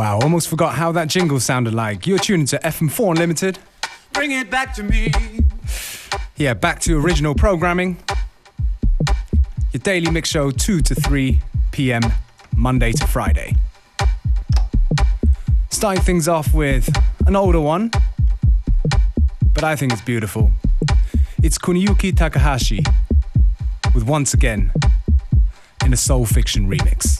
Wow, almost forgot how that jingle sounded like. You're tuning to FM4 Unlimited. Bring it back to me. Yeah, back to original programming. Your daily mix show 2 to 3 p.m. Monday to Friday. Starting things off with an older one, but I think it's beautiful. It's Kuniyuki Takahashi with Once Again in a Soul Fiction remix.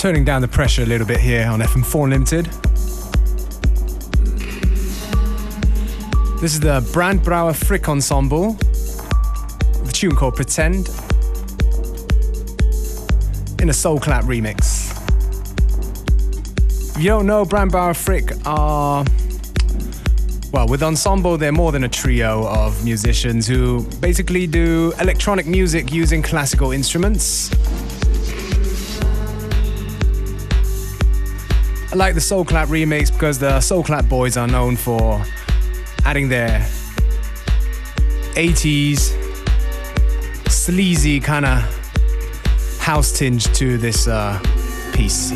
Turning down the pressure a little bit here on FM4 Limited. This is the Brandt Brauer Frick Ensemble, the tune called Pretend, in a Soul Clap remix. If you don't know, Brandt Brauer Frick are well, with Ensemble, they're more than a trio of musicians who basically do electronic music using classical instruments. I like the Soul Clap remix because the Soul Clap boys are known for adding their 80s sleazy kind of house tinge to this uh, piece.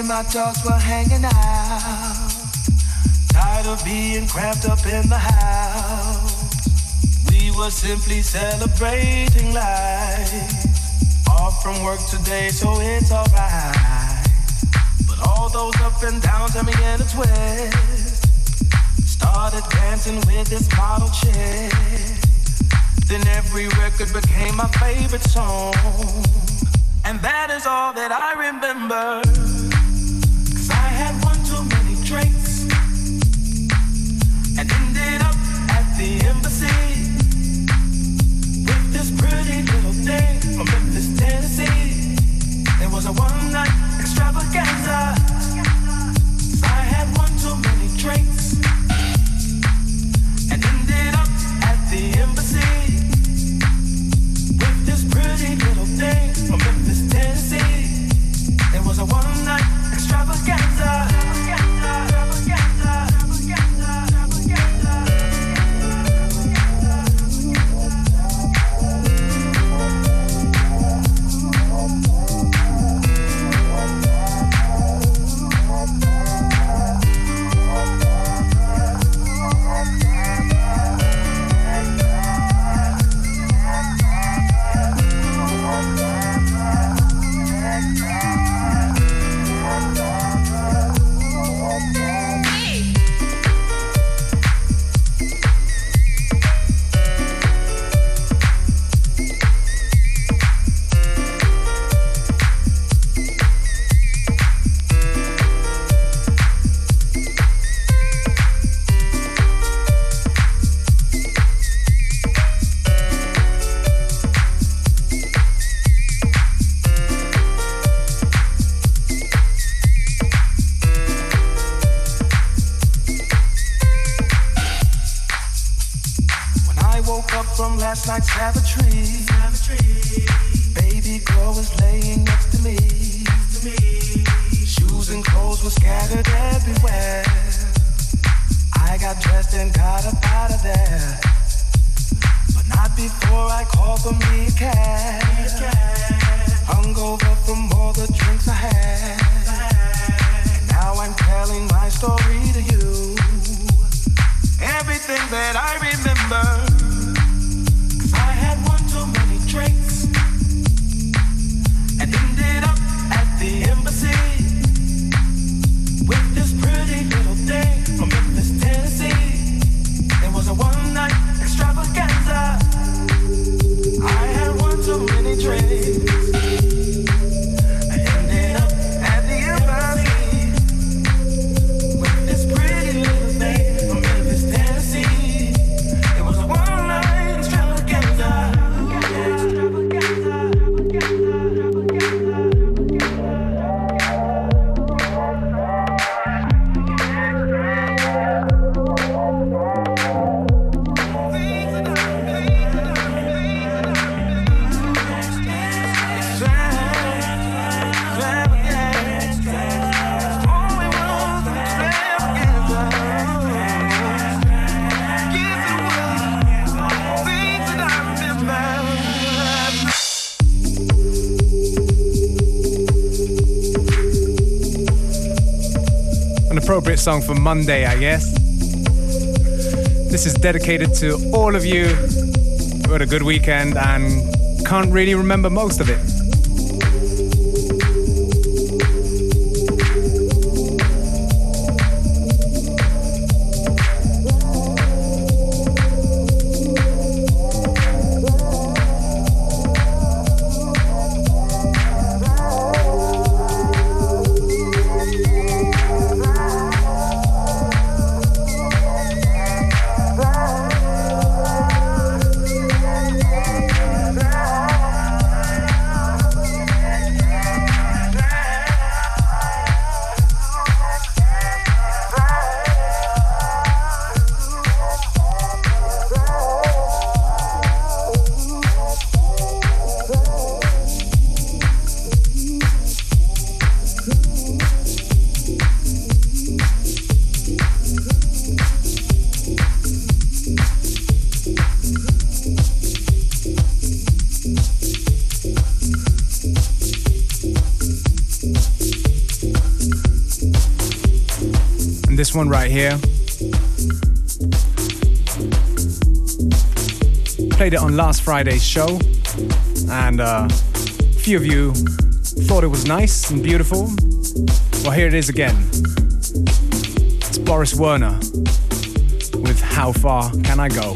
My dogs were hanging out. Tired of being cramped up in the house. We were simply celebrating life. Off from work today, so it's alright. But all those up and downs had me in a twist. Started dancing with this model chick. Then every record became my favorite song. And that is all that I remember. Scattered everywhere. I got dressed and got up out of there, but not before I called for me a cab. Hungover from all the drinks I had, and now I'm telling my story to you everything that I remember. Cause I had one too many drinks and ended up at the embassy Monday, I guess. This is dedicated to all of you who had a good weekend and can't really remember most of it. One right here. Played it on last Friday's show, and uh, a few of you thought it was nice and beautiful. Well, here it is again. It's Boris Werner with How Far Can I Go?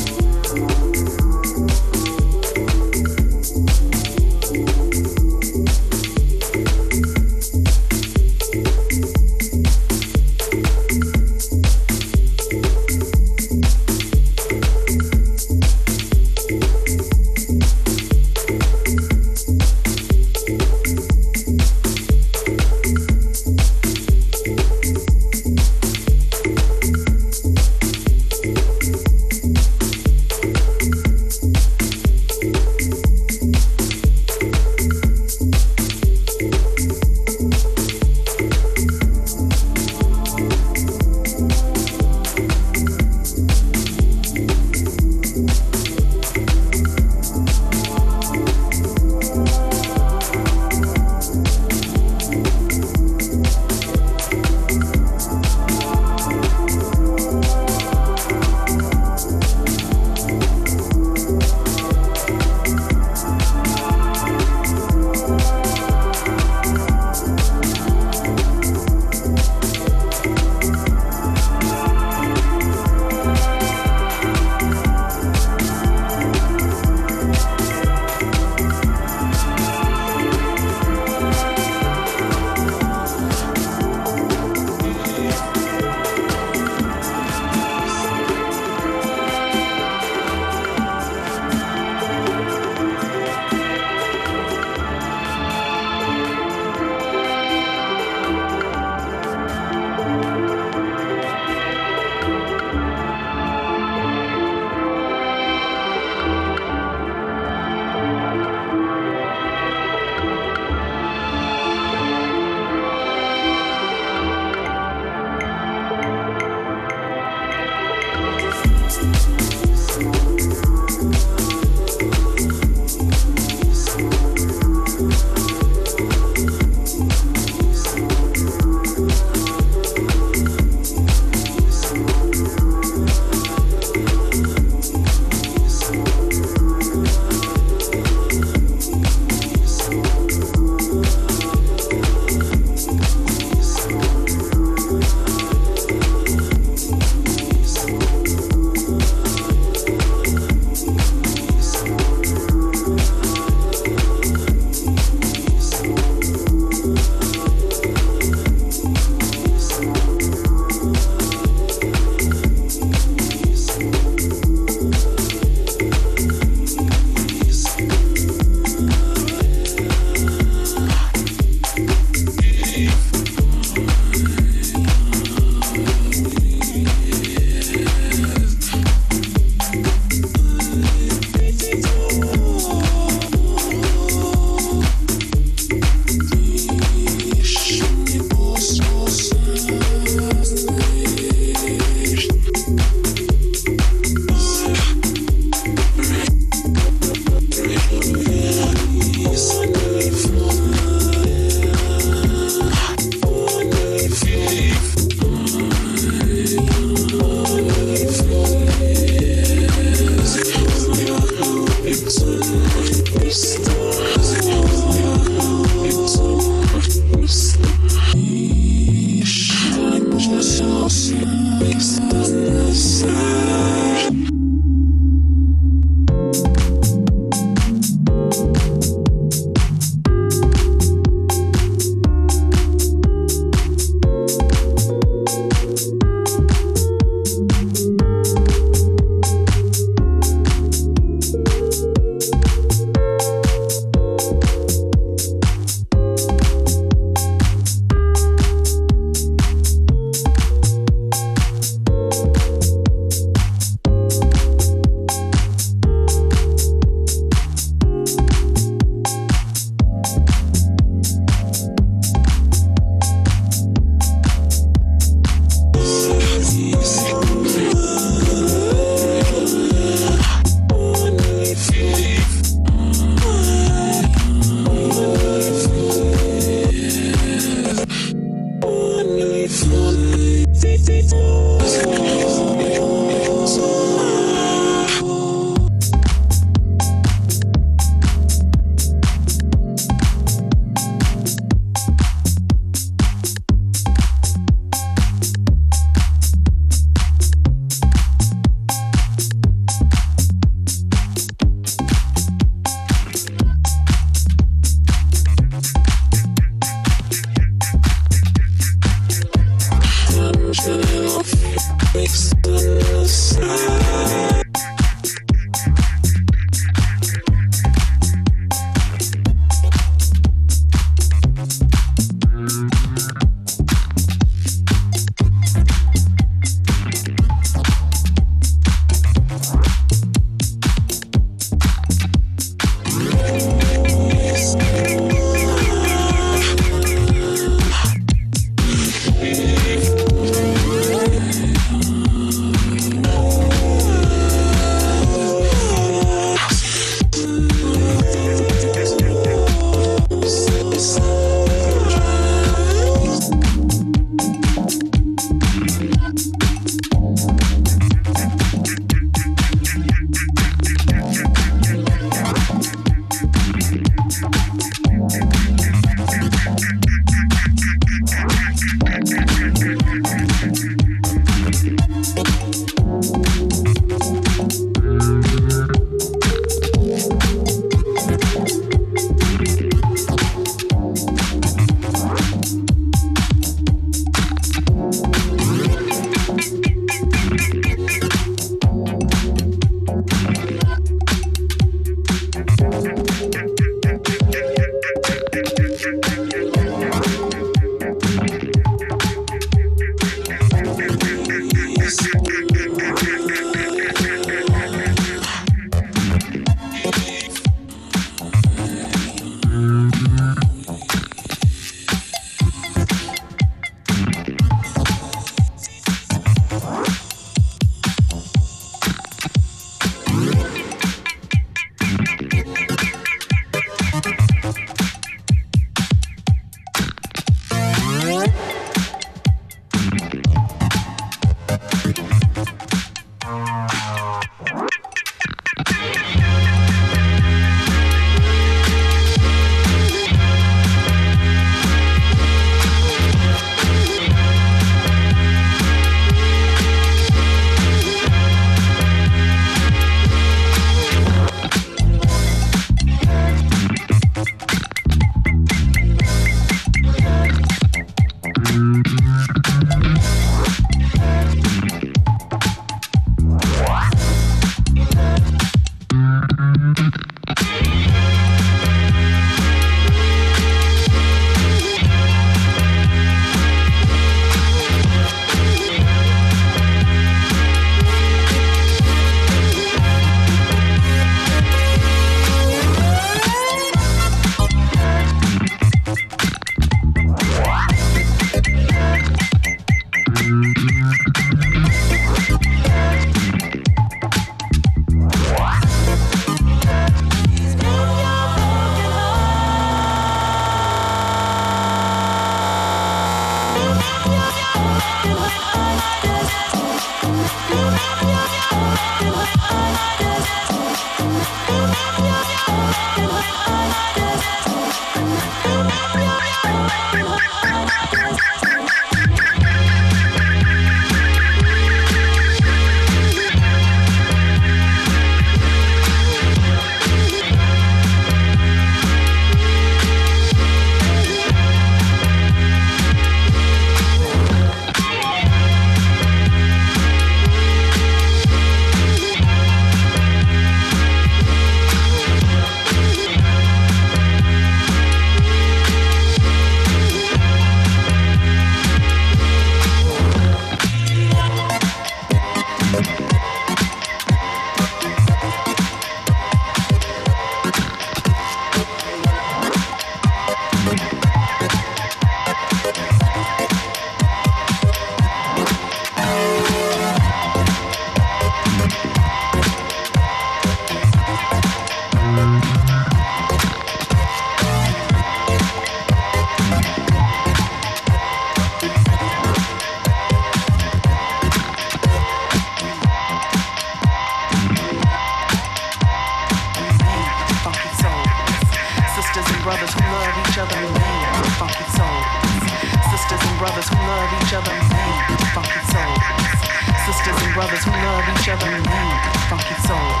Brothers who love each other remain funky souls.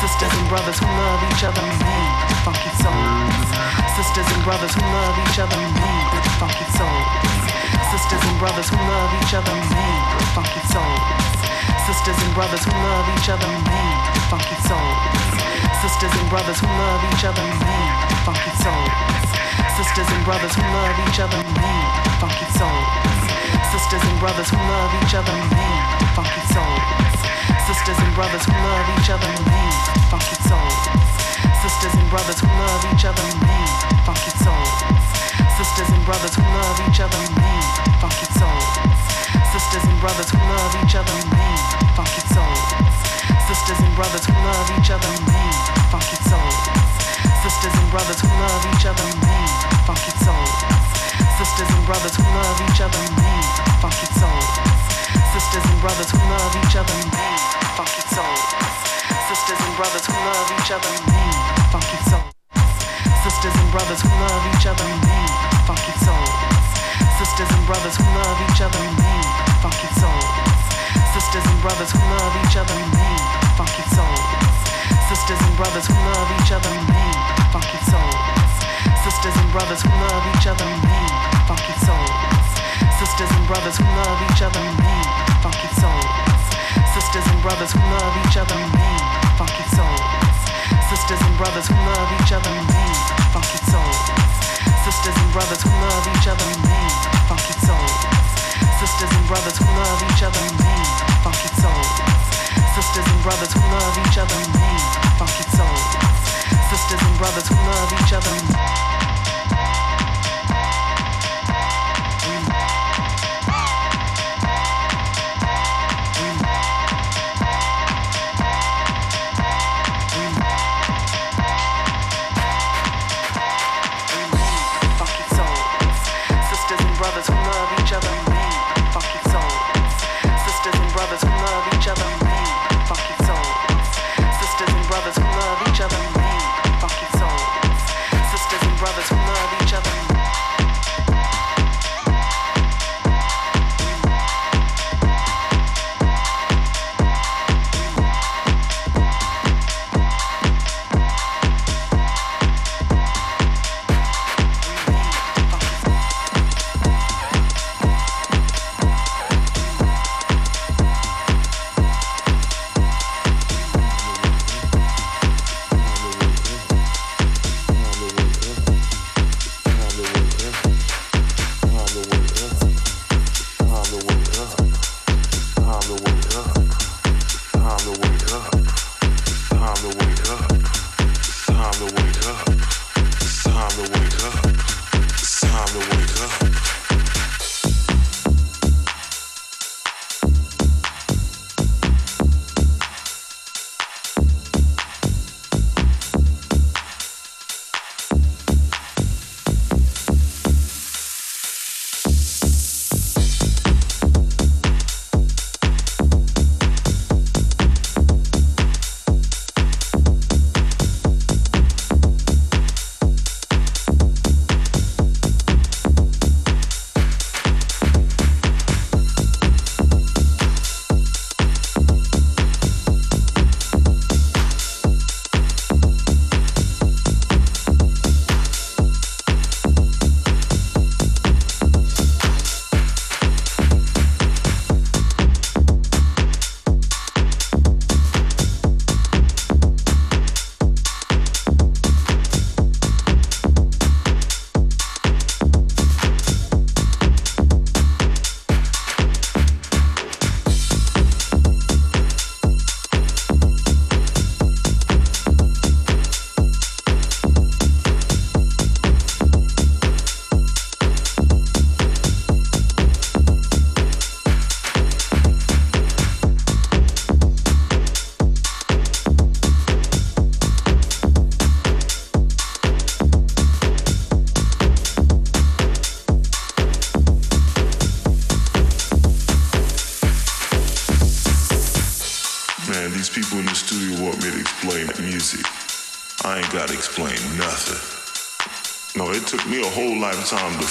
Sisters and brothers who love each other remain funky souls. Sisters and brothers who love each other remain funky souls. Sisters and brothers who love each other remain funky souls. Sisters and brothers who love each other remain funky souls. Sisters and brothers who love each other remain funky souls. Sisters and brothers who love each other remain funky souls. Sisters and brothers who love each other remain funky souls. Sisters and brothers who love each other remain funky souls. Sisters and brothers who love each other remain funky souls. Sisters and brothers who love each other remain funky souls. Sisters and brothers who love each other remain funky souls. Sisters and brothers who love each other remain funky souls. Sisters and brothers who love each other remain funky souls. Sisters and brothers who love each other remain funky souls. Sisters and brothers who love each other remain funky souls. Sisters and brothers who love each other remain funky souls. Sisters and brothers who love each other remain funky souls. Sisters and brothers who love each other remain funky souls. Sisters and brothers who love each other remain funky souls. Sisters and brothers who love each other remain funky souls. Sisters and brothers who love each other remain funky souls. Sisters and brothers who love each other remain funky souls. Sisters and brothers who love each other remain funky souls. Sisters and brothers who love each other remain funky souls. Sisters and brothers who love each other remain funky souls. Sisters and brothers who love each other remain funky souls. Sisters and brothers who love each other remain funky souls. Sisters and brothers who love each other.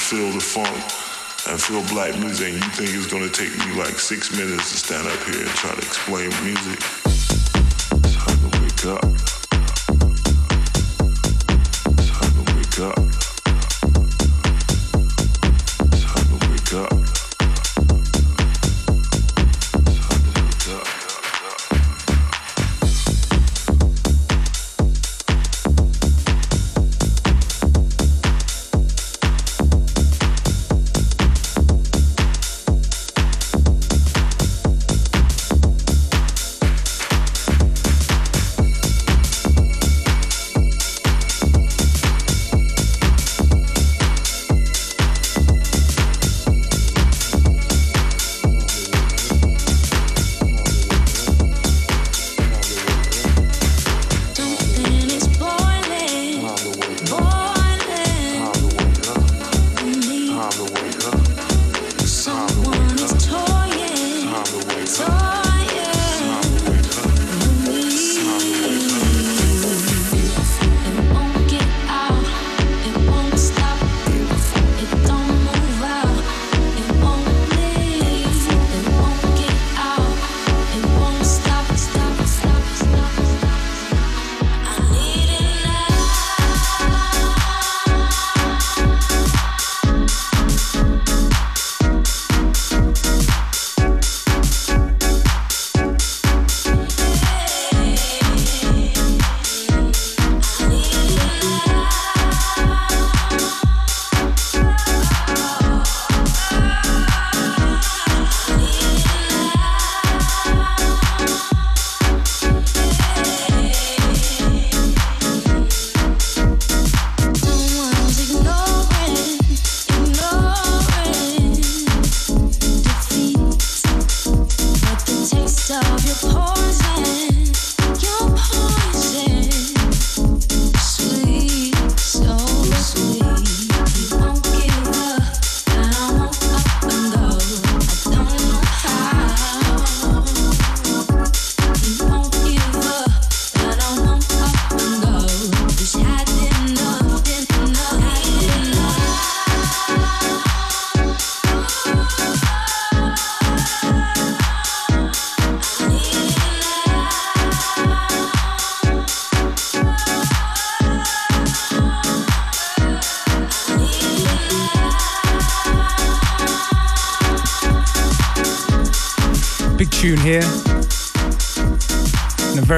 Feel the funk and feel black music. And you think it's gonna take me like six minutes to stand up here and try to explain music? It's time to wake up.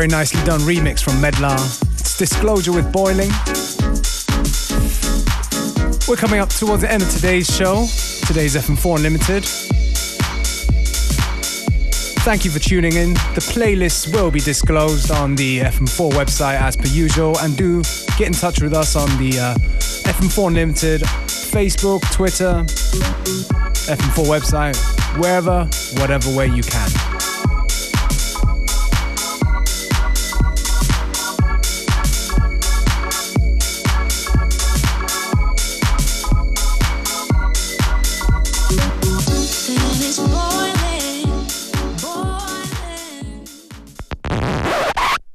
Very nicely done remix from Medlar. It's Disclosure with Boiling. We're coming up towards the end of today's show, today's FM4 Unlimited. Thank you for tuning in. The playlists will be disclosed on the FM4 website as per usual, and do get in touch with us on the uh, FM4 Unlimited Facebook, Twitter, FM4 website, wherever, whatever way you can.